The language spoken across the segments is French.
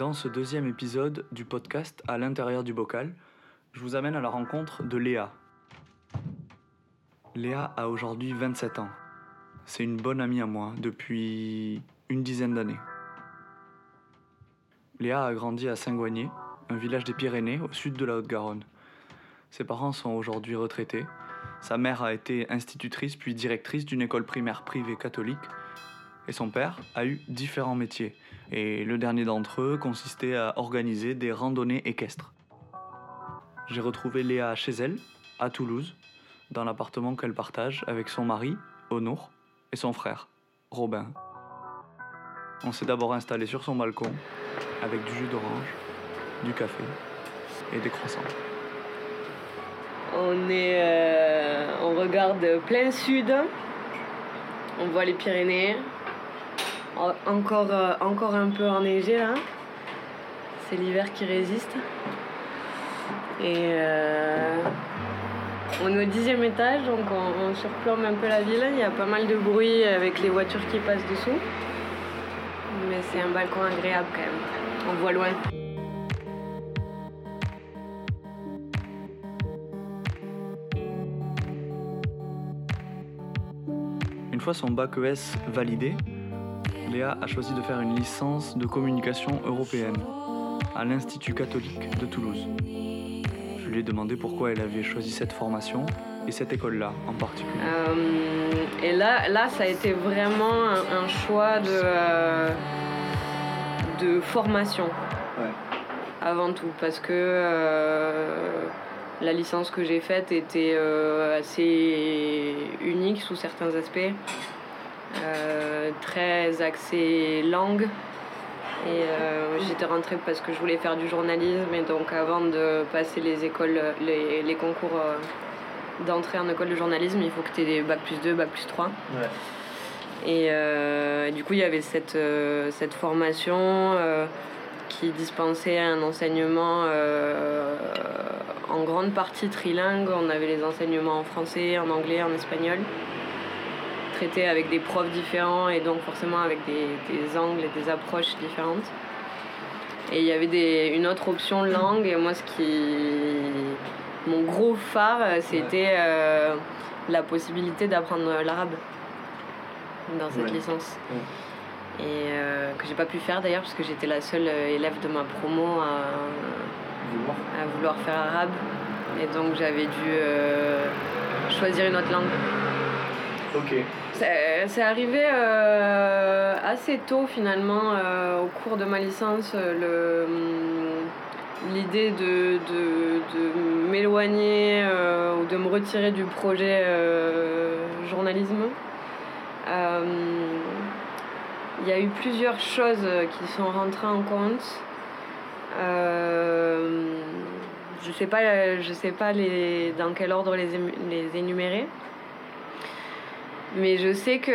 Dans ce deuxième épisode du podcast À l'intérieur du bocal, je vous amène à la rencontre de Léa. Léa a aujourd'hui 27 ans. C'est une bonne amie à moi depuis une dizaine d'années. Léa a grandi à Saint-Goigné, un village des Pyrénées au sud de la Haute-Garonne. Ses parents sont aujourd'hui retraités. Sa mère a été institutrice puis directrice d'une école primaire privée catholique. Et son père a eu différents métiers. Et le dernier d'entre eux consistait à organiser des randonnées équestres. J'ai retrouvé Léa chez elle, à Toulouse, dans l'appartement qu'elle partage avec son mari, Honour, et son frère, Robin. On s'est d'abord installé sur son balcon avec du jus d'orange, du café et des croissants. On est, euh, on regarde plein sud. On voit les Pyrénées. En- Encore, euh, encore un peu enneigé là. C'est l'hiver qui résiste. Et euh, on est au dixième étage, donc on, on surplombe un peu la ville. Il y a pas mal de bruit avec les voitures qui passent dessous. Mais c'est un balcon agréable quand même. On voit loin. Une fois son bac ES validé, Léa a choisi de faire une licence de communication européenne à l'Institut catholique de Toulouse. Je lui ai demandé pourquoi elle avait choisi cette formation et cette école-là en particulier. Euh, et là, là, ça a été vraiment un, un choix de, euh, de formation Ouais. avant tout, parce que euh, la licence que j'ai faite était assez unique sous certains aspects, euh, très axée langue. Et euh, j'étais rentrée parce que je voulais faire du journalisme et donc avant de passer les écoles, les, les concours euh, d'entrée en école de journalisme, il faut que tu aies des bac plus 2, bac plus 3. Et euh, du coup, il y avait cette, cette formation qui dispensait un enseignement en grande partie trilingue. On avait les enseignements en français, en anglais, en espagnol, avec des profs différents et donc forcément avec des, des angles et des approches différentes. Et il y avait des, une autre option langue, et moi, ce qui. Mon gros phare, c'était euh, la possibilité d'apprendre l'arabe dans cette Ouais. licence. Ouais. Et euh, que j'ai pas pu faire d'ailleurs, parce que j'étais la seule euh, élève de ma promo à, à vouloir faire arabe. Et donc j'avais dû euh, choisir une autre langue. C'est arrivé euh, assez tôt finalement euh, au cours de ma licence euh, hum, l'idée de, m'éloigner ou de me retirer du projet journalisme. Il y a eu plusieurs choses qui sont rentrées en compte. Je sais pas, je sais pas les, dans quel ordre les énumérer. Mais je sais que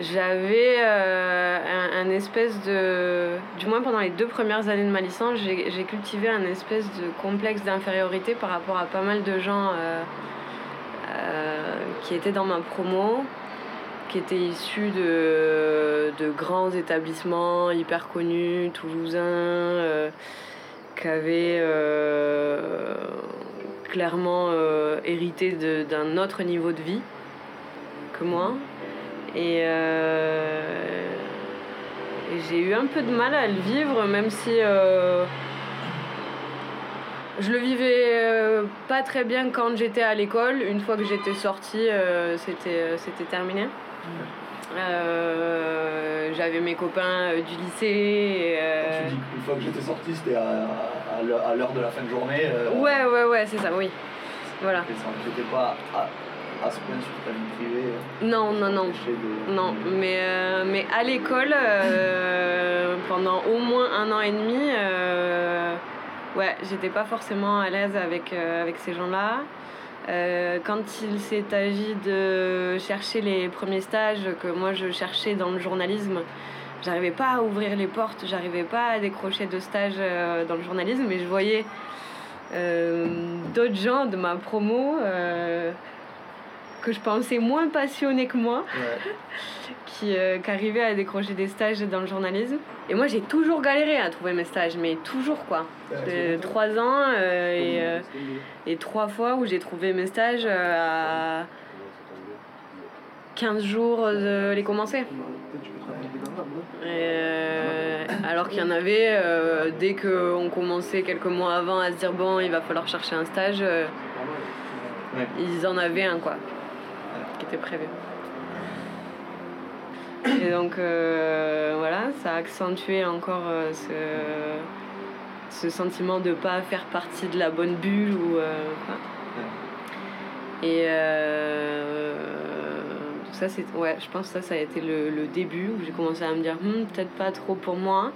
j'avais euh, un, espèce de. Du moins pendant les deux premières années de ma licence, j'ai cultivé un espèce de complexe d'infériorité par rapport à pas mal de gens euh, euh, qui étaient dans ma promo, qui étaient issus de, de grands établissements hyper connus, toulousains, euh, qui avaient euh, clairement euh, hérité d'un autre niveau de vie que moi. Et, euh, et j'ai eu un peu de mal à le vivre, même si euh, je le vivais pas très bien quand j'étais à l'école. Une fois que j'étais sortie, c'était c'était terminé. J'avais mes copains du lycée. et, Tu dis qu'une fois que j'étais sorti, c'était à, à l'heure- de la fin de journée. euh, Ouais, ouais, ouais, c'est ça, oui. Voilà. et ça pas à, à ce point sur ta vie privée. Non, non, non. empêché de- Non, mais, euh, mais à l'école, euh, pendant au moins un an et demi, euh, ouais, j'étais pas forcément à l'aise avec, euh, avec ces gens-là. Euh, quand il s'est agi de chercher les premiers stages que moi je cherchais dans le journalisme, j'arrivais pas à ouvrir les portes, j'arrivais pas à décrocher de stage euh, dans le journalisme, mais je voyais euh, d'autres gens de ma promo euh, que je pensais moins passionnés que moi, qui, euh, qui arrivaient à décrocher des stages dans le journalisme. Et moi, j'ai toujours galéré à trouver mes stages, mais toujours quoi. Trois ans euh, et, euh, et trois fois où j'ai trouvé mes stages à 15 jours de les commencer. Euh, alors qu'il y en avait, euh, dès qu'on commençait quelques mois avant à se dire bon, il va falloir chercher un stage, euh, ils en avaient un quoi, qui était prévu. Et donc euh, voilà, ça a accentué encore ce, ce sentiment de pas faire partie de la bonne bulle ou quoi. Et euh, ça, c'est, ouais, je pense que ça, ça a été le, le début où j'ai commencé à me dire, Hmm, peut-être pas trop pour moi.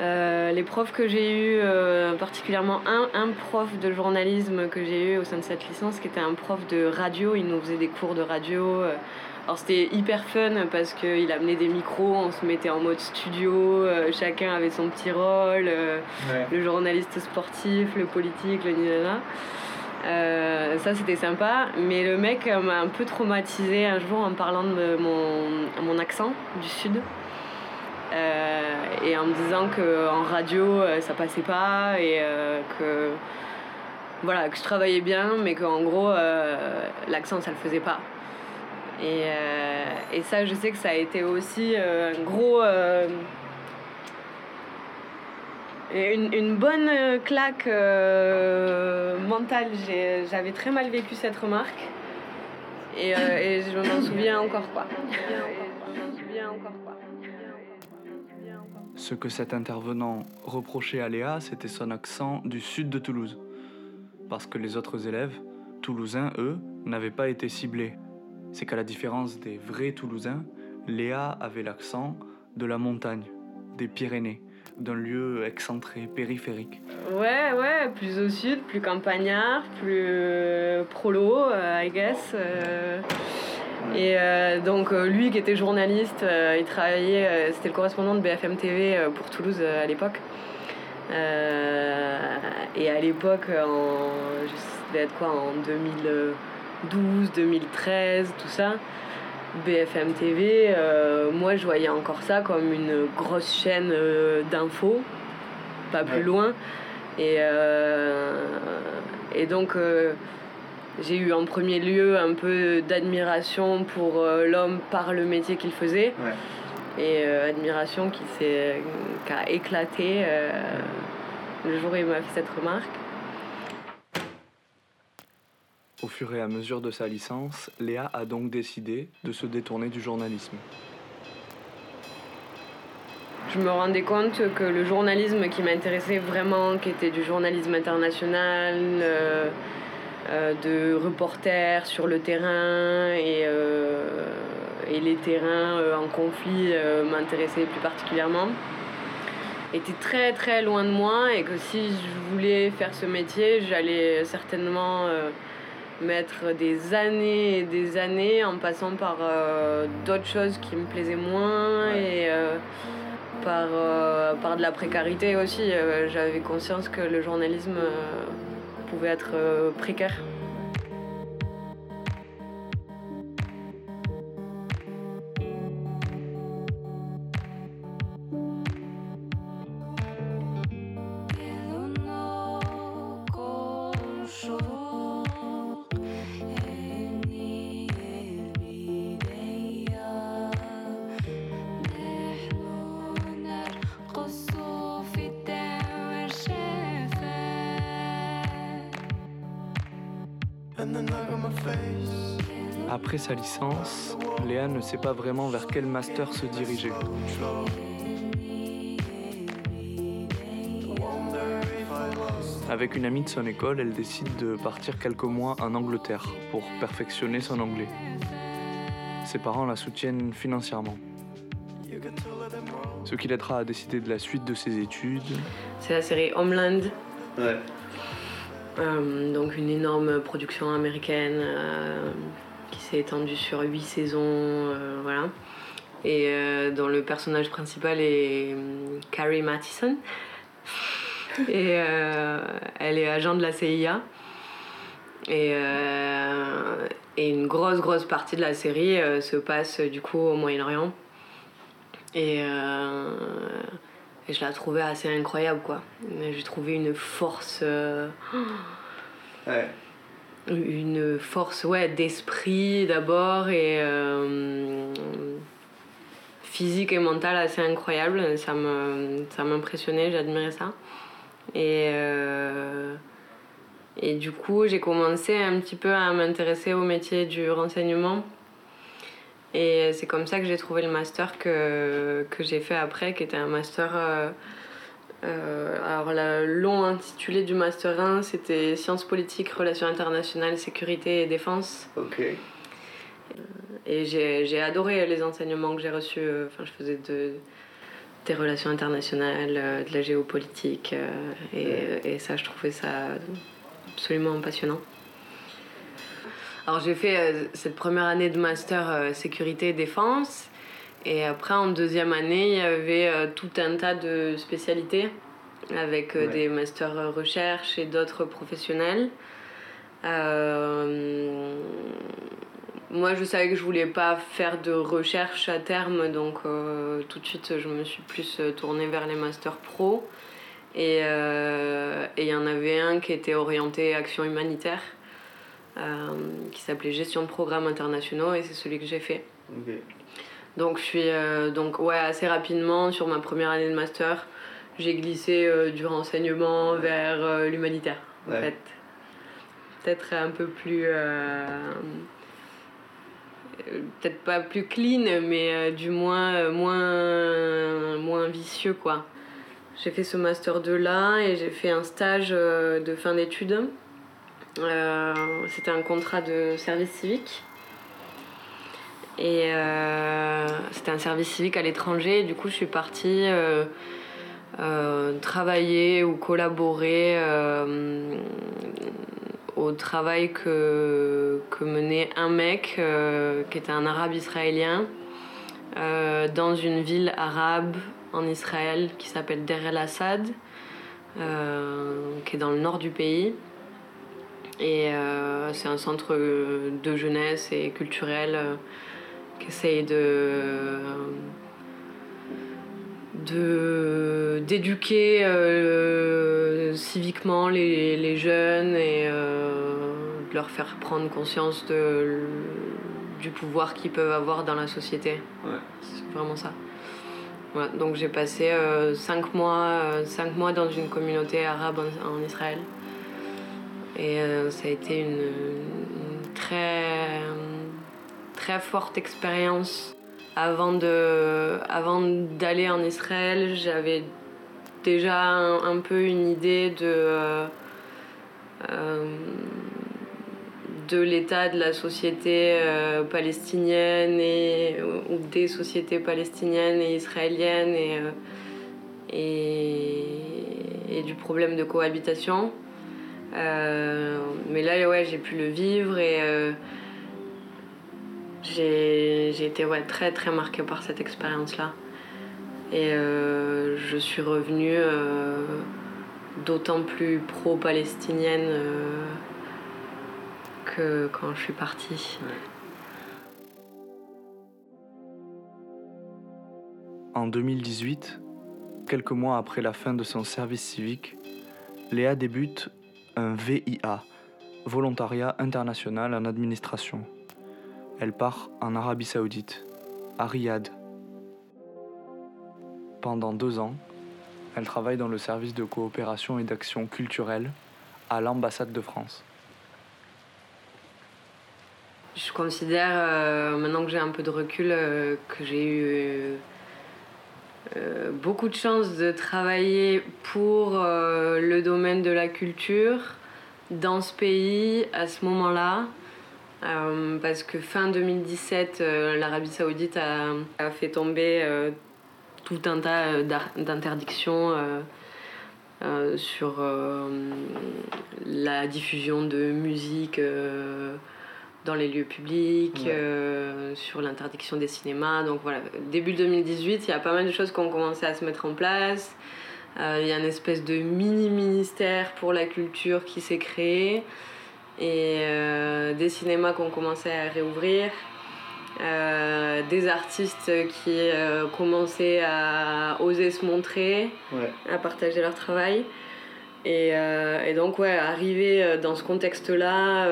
Euh, les profs que j'ai eu, euh, particulièrement un, un prof de journalisme que j'ai eu au sein de cette licence, qui était un prof de radio, il nous faisait des cours de radio. euh. Alors c'était hyper fun parce qu'il amenait des micros, on se mettait en mode studio, euh, chacun avait son petit rôle, le journaliste sportif, le politique, le nidana. Euh, ça c'était sympa, mais le mec euh, m'a un peu traumatisé un jour en parlant de mon, mon accent du sud. Euh, et en me disant que en radio ça passait pas et que voilà que je travaillais bien mais qu'en gros l'accent ça le faisait pas et, et ça je sais que ça a été aussi un gros une, bonne euh, claque euh, mentale j'avais très mal vécu cette remarque et, euh, et je m'en souviens encore quoi Ce que cet intervenant reprochait à Léa, c'était son accent du sud de Toulouse. Parce que les autres élèves, toulousains, eux, n'avaient pas été ciblés. C'est qu'à la différence des vrais Toulousains, Léa avait l'accent de la montagne, des Pyrénées, d'un lieu excentré, périphérique. Ouais, ouais, plus au sud, plus campagnard, plus euh, prolo, euh, I guess. euh. et euh, donc, lui qui était journaliste, euh, il travaillait, euh, c'était le correspondant de BFM TV pour Toulouse à l'époque. Et à l'époque, en, je sais, être quoi, en 2012, 2013, tout ça. BFM TV, euh, moi je voyais encore ça comme une grosse chaîne euh, d'infos, pas plus Ouais. loin. Et, euh, et donc j'ai eu en premier lieu un peu d'admiration pour l'homme par le métier qu'il faisait. Et admiration qui, qui a éclaté le jour où il m'a fait cette remarque. Au fur et à mesure de sa licence, Léa a donc décidé de se détourner du journalisme. je me rendais compte que le journalisme qui m'intéressait vraiment, qui était du journalisme international, euh, euh, de reporters sur le terrain et, euh, et les terrains en conflit m'intéressaient plus particulièrement, était très très loin de moi et que si je voulais faire ce métier, j'allais certainement mettre des années et des années en passant par euh, d'autres choses qui me plaisaient moins et euh, par, euh, par de la précarité aussi. J'avais conscience que le journalisme pouvait être précaire. Après sa licence, Léa ne sait pas vraiment vers quel master se diriger. Avec une amie de son école, elle décide de partir quelques mois en Angleterre pour perfectionner son anglais. Ses parents la soutiennent financièrement. Ce qui l'aidera à décider de la suite de ses études. C'est la série Homeland, Ouais. Euh, donc une énorme production américaine euh, qui s'est étendue sur huit saisons, euh, voilà. Et dont le personnage principal est Carrie Mathison. Et elle est agent de la CIA. Et, et une grosse, grosse partie de la série se passe du coup au Moyen-Orient. Et, et, je la trouvais assez incroyable, quoi. J'ai trouvé une force. Ouais une force ouais, d'esprit d'abord et euh, physique et mentale assez incroyable. Ça m'impressionnait, j'admirais ça. Et, euh, et du coup, j'ai commencé un petit peu à m'intéresser au métier du renseignement. Et c'est comme ça que j'ai trouvé le master que, que j'ai fait après, qui était un master euh, euh, alors, le long intitulé du Master 1, c'était Sciences politiques, relations internationales, sécurité et défense. Ok. Et j'ai adoré les enseignements que j'ai reçus. Enfin, je faisais de, des relations internationales, euh, de la géopolitique. Euh, et, et, ça, je trouvais ça absolument passionnant. Alors, j'ai fait cette première année de Master sécurité et défense. Et après, en deuxième année, il y avait euh, tout un tas de spécialités avec euh, des masters recherche et d'autres professionnels. Euh, moi, je savais que je voulais pas faire de recherche à terme, donc tout de suite, je me suis plus tournée vers les masters pro. Et il y en avait un qui était orienté action humanitaire, qui s'appelait gestion de programmes internationaux, et c'est celui que j'ai fait. Donc je suis euh, donc ouais assez rapidement sur ma première année de master, j'ai glissé euh, du renseignement vers euh, l'humanitaire en fait. Peut-être un peu plus peut-être pas plus clean mais du moins moins moins vicieux quoi. J'ai fait ce master 2 là et j'ai fait un stage de fin d'études. C'était un contrat de service civique. Et euh, c'était un service civique à l'étranger. Du coup, je suis partie euh, euh, travailler ou collaborer au travail que, que, menait un mec qui était un arabe israélien dans une ville arabe en Israël qui s'appelle Der El Assad, qui est dans le nord du pays. Et c'est un centre de jeunesse et culturel qui essaye de d'éduquer euh, civiquement les, les, jeunes et euh, de leur faire prendre conscience de, du pouvoir qu'ils peuvent avoir dans la société. C'est vraiment ça. donc j'ai passé 5 euh, mois, cinq mois dans une communauté arabe en, Israël. Et ça a été une, très très forte expérience. Avant, avant d'aller en Israël, j'avais déjà un, peu une idée de, euh, euh, de l'état de la société euh, palestinienne et, ou des sociétés palestiniennes et israéliennes et, et, et, du problème de cohabitation. Mais là, ouais, j'ai pu le vivre et j'ai été ouais, très très marquée par cette expérience-là. Et euh, je suis revenue euh, d'autant plus pro-palestinienne euh, que quand je suis partie. En 2018, quelques mois après la fin de son service civique, Léa débute un VIA, Volontariat international en administration elle part en Arabie Saoudite, à Riyad. Pendant deux ans, elle travaille dans le service de coopération et d'action culturelle à l'ambassade de France. Je considère, euh, maintenant que j'ai un peu de recul, euh, que j'ai eu euh, beaucoup de chance de travailler pour le domaine de la culture dans ce pays à ce moment-là euh, parce que fin 2017, euh, l'Arabie Saoudite a, fait tomber euh, tout un tas d'interdictions sur la diffusion de musique dans les lieux publics, sur l'interdiction des cinémas. Donc voilà, début 2018, il y a pas mal de choses qui ont commencé à se mettre en place. Il y a une espèce de mini-ministère pour la culture qui s'est créé. Et des cinémas qui ont commencé à réouvrir, des artistes qui commençaient à oser se montrer, à partager leur travail. Et, et, donc, ouais, arriver dans ce contexte-là,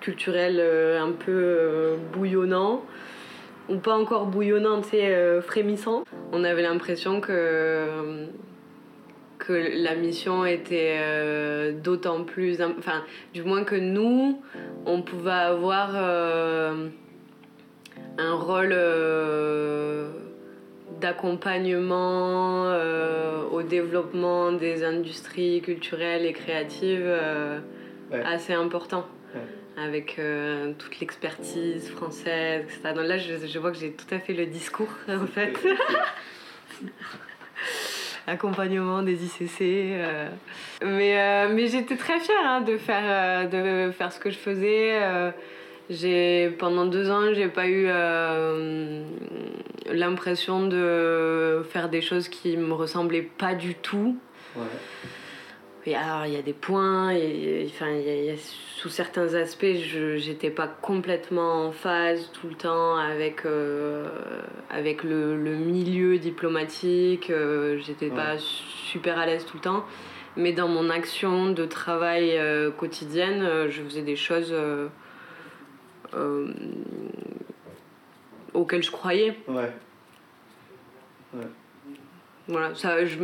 culturel un peu bouillonnant, ou pas encore bouillonnant, tu sais, frémissant, on avait l'impression que que la mission était euh, d'autant plus. Enfin, du moins que nous, on pouvait avoir euh, un rôle euh, d'accompagnement développement des industries culturelles et créatives assez important. Avec toute l'expertise française, etc. Donc là, je, je vois que j'ai tout à fait le discours, en fait. accompagnement des ICC. Euh. Mais, euh, mais j'étais très fière hein, de, faire, euh, de faire ce que je faisais. J'ai, pendant deux ans, j'ai pas eu l'impression de faire des choses qui me ressemblaient pas du tout. Et alors, il y a des points, et, enfin, il y a, sous certains aspects, je n'étais pas complètement en phase tout le temps avec, euh, avec le, le, milieu diplomatique, euh, j'étais pas super à l'aise tout le temps. Mais dans mon action de travail euh, quotidienne, euh, je faisais des choses auxquelles je croyais. Ouais. ouais. Voilà, ça, je,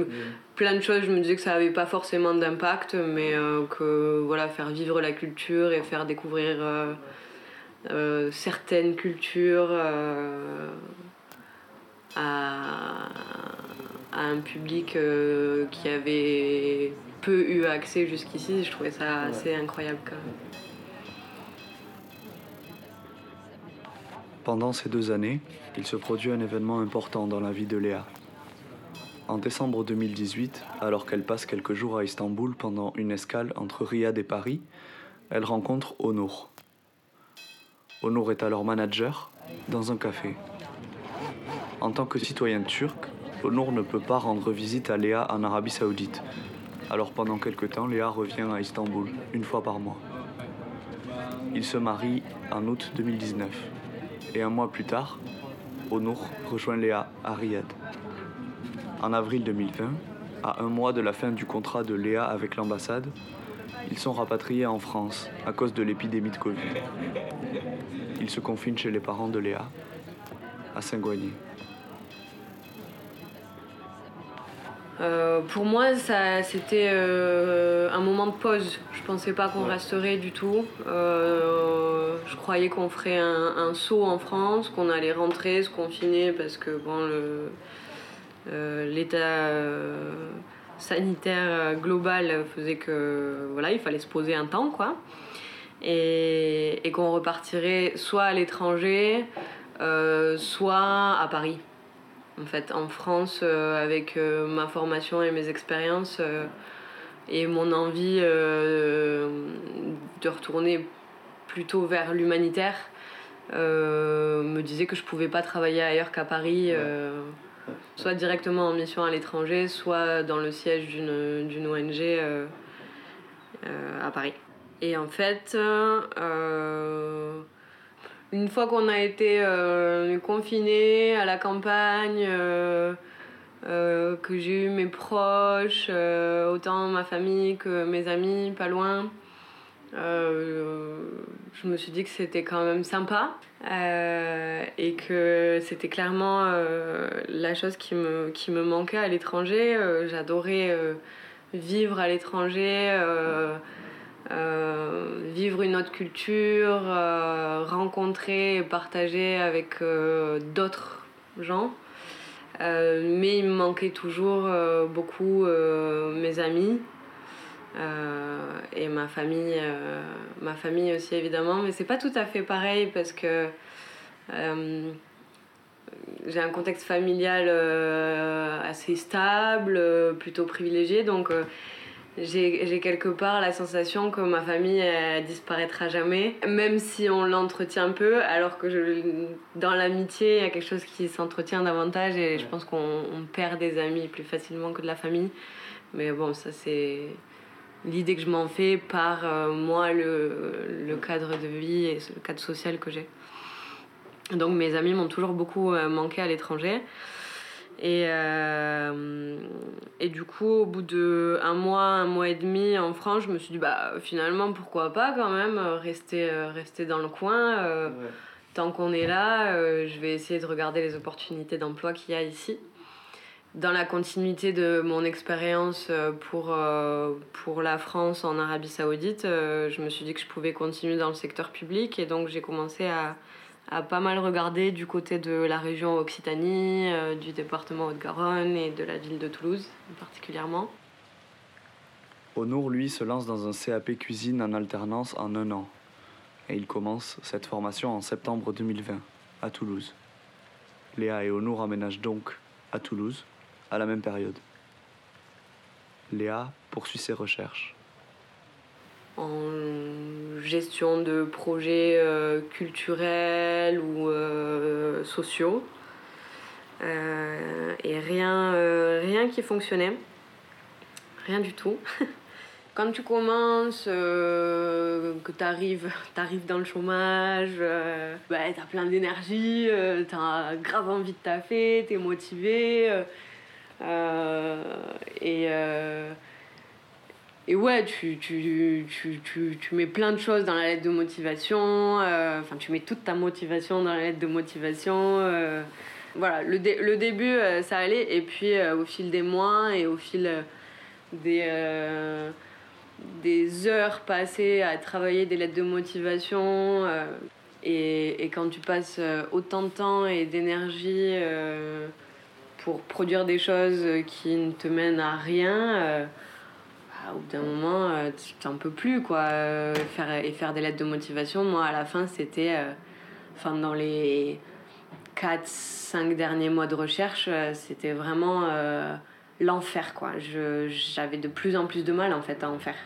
plein de choses, je me disais que ça n'avait pas forcément d'impact, mais euh, que voilà, faire vivre la culture et faire découvrir euh, euh, certaines cultures à, à, un public qui avait peu eu accès jusqu'ici, je trouvais ça assez incroyable quand même. Pendant ces deux années, il se produit un événement important dans la vie de Léa. En décembre 2018, alors qu'elle passe quelques jours à Istanbul pendant une escale entre Riyad et Paris, elle rencontre Onur. Onur est alors manager dans un café. En tant que citoyen turc, Onur ne peut pas rendre visite à Léa en Arabie Saoudite. Alors pendant quelque temps, Léa revient à Istanbul, une fois par mois. Ils se marient en août 2019. Et un mois plus tard, Onur rejoint Léa à Riyad. En avril 2020, à un mois de la fin du contrat de Léa avec l'ambassade, ils sont rapatriés en France à cause de l'épidémie de Covid. Ils se confinent chez les parents de Léa, à Saint-Goigny. Euh, pour moi, ça, c'était euh, un moment de pause. Je pensais pas qu'on resterait du tout. Euh, je croyais qu'on ferait un, un, saut en France, qu'on allait rentrer, se confiner parce que bon, le, l'état sanitaire global faisait que voilà, il fallait se poser un temps quoi. Et, et qu'on repartirait soit à l'étranger, soit à Paris. En fait, en France, avec ma formation et mes expériences et mon envie de retourner plutôt vers l'humanitaire, me disait que je pouvais pas travailler ailleurs qu'à Paris soit directement en mission à l'étranger, soit dans le siège d'une ONG euh, euh, à Paris. Et en fait, euh, une fois qu'on a été confiné à la campagne, que j'ai eu mes proches, autant ma famille que mes amis, pas loin, je me suis dit que c'était quand même sympa euh, et que c'était clairement euh, la chose qui me, qui me manquait à l'étranger. Euh, j'adorais vivre à l'étranger, vivre une autre culture, rencontrer et partager avec d'autres gens. mais il me manquait toujours beaucoup mes amis. Euh, et ma famille, euh, ma famille aussi évidemment, mais c'est pas tout à fait pareil parce que euh, j'ai un contexte familial assez stable, plutôt privilégié, donc j'ai quelque part la sensation que ma famille elle disparaîtra jamais, même si on l'entretient peu, alors que je, dans l'amitié, il y a quelque chose qui s'entretient davantage et je pense qu'on perd des amis plus facilement que de la famille. Mais bon, ça c'est l'idée que je m'en fais par moi, le, le, cadre de vie et le cadre social que j'ai. Donc mes amis m'ont toujours beaucoup manqué à l'étranger. Et, euh, et du coup, au bout de un mois, un mois et demi en France, je me suis dit, bah finalement, pourquoi pas quand même rester, euh, rester dans le coin. Euh, tant qu'on est là, je vais essayer de regarder les opportunités d'emploi qu'il y a ici. Dans la continuité de mon expérience pour, pour la France en Arabie Saoudite, je me suis dit que je pouvais continuer dans le secteur public et donc j'ai commencé à a pas mal regardé du côté de la région Occitanie, euh, du département Haute-Garonne et de la ville de Toulouse particulièrement. Honour, lui, se lance dans un CAP cuisine en alternance en un an. Et il commence cette formation en septembre 2020, à Toulouse. Léa et Honour emménagent donc à Toulouse à la même période. Léa poursuit ses recherches en gestion de projets euh, culturels ou euh, sociaux. Euh, et rien, rien qui fonctionnait. Rien du tout. Quand tu commences, que tu arrives, dans le chômage, bah, tu as plein d'énergie, tu as grave envie de taffer, tu es motivé. et et ouais, tu, tu, tu, tu, mets plein de choses dans la lettre de motivation. Euh, enfin, tu mets toute ta motivation dans la lettre de motivation. Euh. voilà, le, le début, euh, ça allait. Et puis, au fil des mois et au fil des, des heures passées à travailler des lettres de motivation, et, et, quand tu passes autant de temps et d'énergie pour produire des choses qui ne te mènent à rien au bout d'un moment, euh, tu n'en peux plus, quoi. Euh, faire, et faire des lettres de motivation, moi, à la fin, c'était. Euh, enfin, dans les 4-5 derniers mois de recherche, c'était vraiment l'enfer, quoi. J'avais de plus en plus de mal, en fait, à en faire.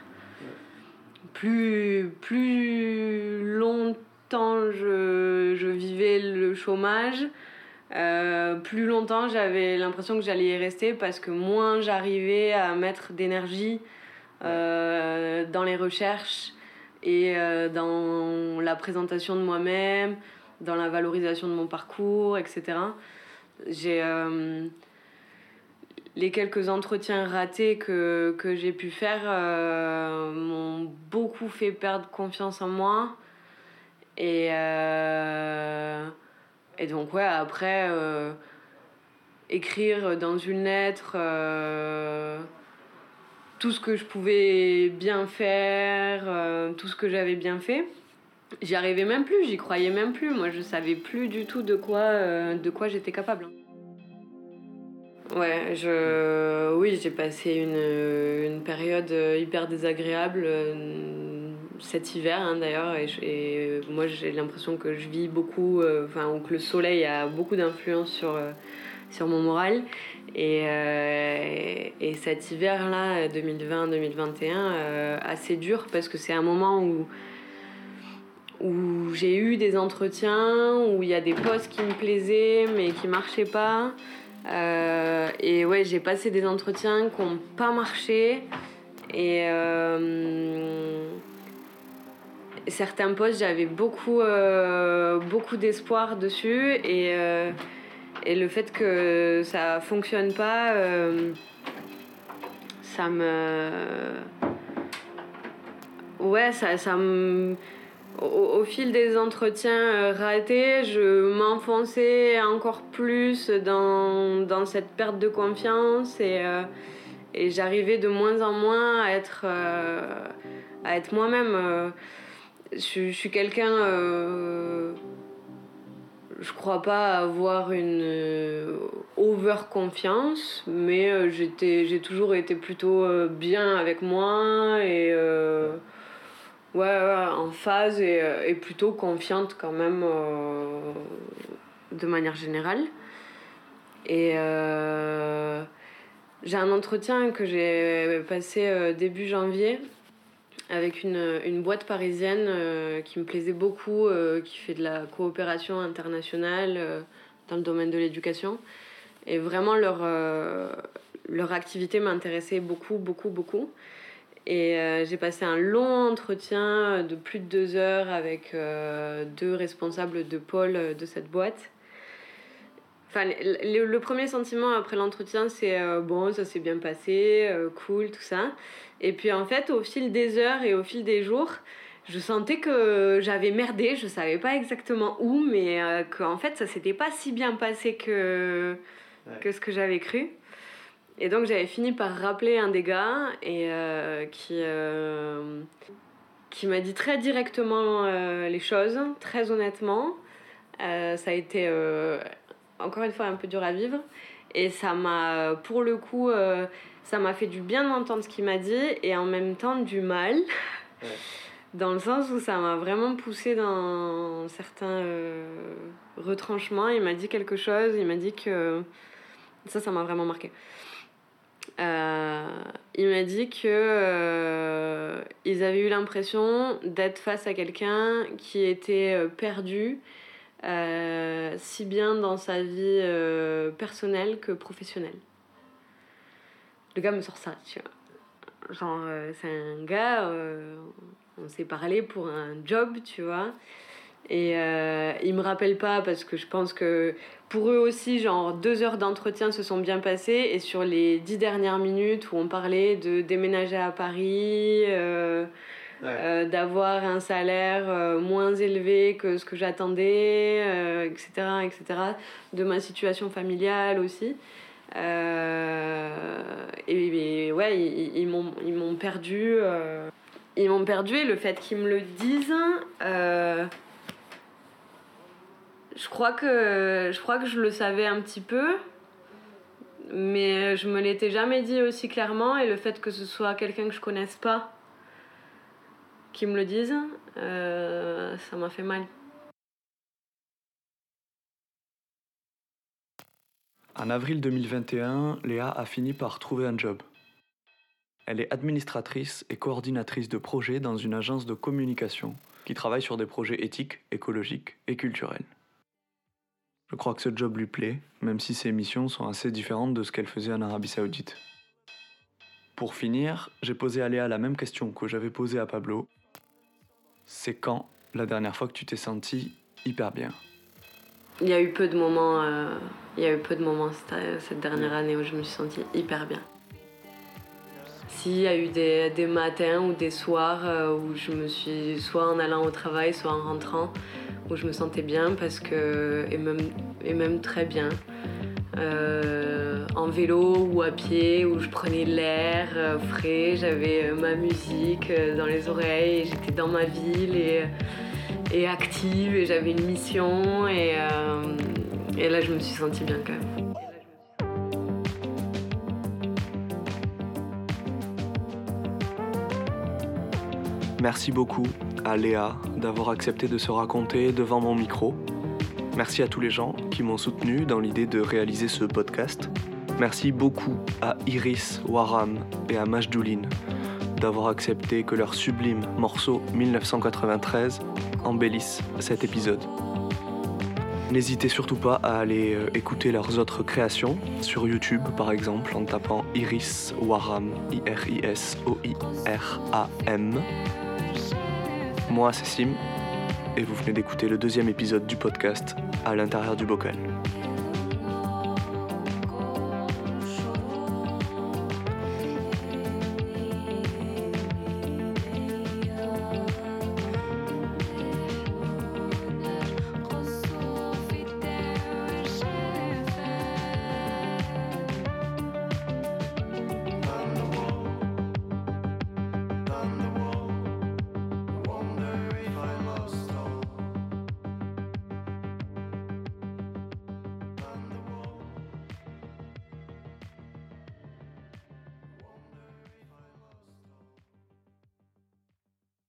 Plus, plus longtemps je, je vivais le chômage, plus longtemps j'avais l'impression que j'allais y rester parce que moins j'arrivais à mettre d'énergie euh, dans les recherches et euh, dans la présentation de moi-même, dans la valorisation de mon parcours, etc. J'ai euh, les quelques entretiens ratés que, que j'ai pu faire m'ont beaucoup fait perdre confiance en moi. Et, et donc, ouais, après, écrire dans une lettre tout ce que je pouvais bien faire, euh, tout ce que j'avais bien fait. J'y arrivais même plus, j'y croyais même plus. Moi, je savais plus du tout de quoi, euh, j'étais capable. Ouais, oui, j'ai passé une, période hyper désagréable euh, cet hiver hein, d'ailleurs. Et, moi, j'ai l'impression que je vis beaucoup, enfin, ou que le soleil a beaucoup d'influence sur, sur mon moral. Et, euh, et cet hiver-là, 2020-2021, euh, assez dur parce que c'est un moment où, où j'ai eu des entretiens, où il y a des postes qui me plaisaient mais qui marchaient pas. Euh, et ouais, j'ai passé des entretiens qui n'ont pas marché. Et certains postes, j'avais beaucoup, beaucoup d'espoir dessus. Et et le fait que ça fonctionne pas, euh, ça me. Ouais, ça, ça me. Au, fil des entretiens euh, ratés, je m'enfonçais encore plus dans, dans, cette perte de confiance et, euh, et j'arrivais de moins en moins à être, à être moi-même. je, suis quelqu'un je crois pas avoir une euh, over confiance, mais euh, j'ai toujours été plutôt euh, bien avec moi et ouais, en phase et, et, plutôt confiante quand même de manière générale. Et j'ai un entretien que j'ai passé début janvier avec une, une boîte parisienne euh, qui me plaisait beaucoup, euh, qui fait de la coopération internationale euh, dans le domaine de l'éducation. Et vraiment, leur, leur activité m'intéressait beaucoup, beaucoup, beaucoup. Et j'ai passé un long entretien de plus de deux heures avec deux responsables de pôle de cette boîte. Enfin, le, le premier sentiment après l'entretien, c'est euh, bon, ça s'est bien passé, cool, tout ça. Et puis en fait, au fil des heures et au fil des jours, je sentais que j'avais merdé, je savais pas exactement où, mais qu'en fait, ça s'était pas si bien passé que, que ce que j'avais cru. Et donc j'avais fini par rappeler un des gars et euh, qui, euh, qui m'a dit très directement euh, les choses, très honnêtement. ça a été encore une fois un peu dur à vivre et ça m'a, pour le coup, ça m'a fait du bien d'entendre ce qu'il m'a dit et en même temps du mal. Dans le sens où ça m'a vraiment poussé dans certains retranchements. Il m'a dit quelque chose, il m'a dit que. Ça, ça m'a vraiment marqué. Euh, il m'a dit que euh, ils avaient eu l'impression d'être face à quelqu'un qui était euh, si bien dans sa vie personnelle que professionnelle. Le gars me sort ça, tu vois. Genre, c'est un gars, on s'est parlé pour un job, tu vois. Et euh, ils me rappellent pas parce que je pense que pour eux aussi, genre deux heures d'entretien se sont bien passées et sur les dix dernières minutes où on parlait de déménager à Paris, euh, euh, d'avoir un salaire euh, moins élevé que ce que j'attendais, etc., etc., de ma situation familiale aussi. et, ouais, ils, ils m'ont perdu. ils m'ont perdu et le fait qu'ils me le disent je crois que je crois que je le savais un petit peu mais je me l'étais jamais dit aussi clairement et le fait que ce soit quelqu'un que je connaisse pas qui me le dise euh, ça m'a fait mal En avril 2021, Léa a fini par trouver un job. Elle est administratrice et coordinatrice de projets dans une agence de communication qui travaille sur des projets éthiques, écologiques et culturels. Je crois que ce job lui plaît, même si ses missions sont assez différentes de ce qu'elle faisait en Arabie Saoudite. Pour finir, j'ai posé à Léa la même question que j'avais posée à Pablo. C'est quand la dernière fois que tu t'es senti hyper bien? Il y a eu peu de moments, euh, il y a eu peu de moments cette, cette, dernière année où je me suis sentie hyper bien. S'il y a eu des, des, matins ou des soirs euh, où je me suis, soit en allant au travail, soit en rentrant, où je me sentais bien parce que, et même, et même très bien. Euh, en vélo ou à pied, où je prenais l'air euh, frais, j'avais euh, ma musique dans les oreilles, j'étais dans ma ville et, active, et j'avais une mission, et, et là je me suis sentie bien quand même. Merci beaucoup à Léa d'avoir accepté de se raconter devant mon micro. Merci à tous les gens qui m'ont soutenu dans l'idée de réaliser ce podcast. Merci beaucoup à Iris, Waram et à Majdouline d'avoir accepté que leur sublime morceau 1993 embellisse cet épisode. N'hésitez surtout pas à aller euh, écouter leurs autres créations sur YouTube par exemple en tapant Iris Waram I-R-I-S-O-I-R-A-M. Moi, c'est Sim, et vous venez d'écouter le deuxième épisode du podcast À l'intérieur du bocal.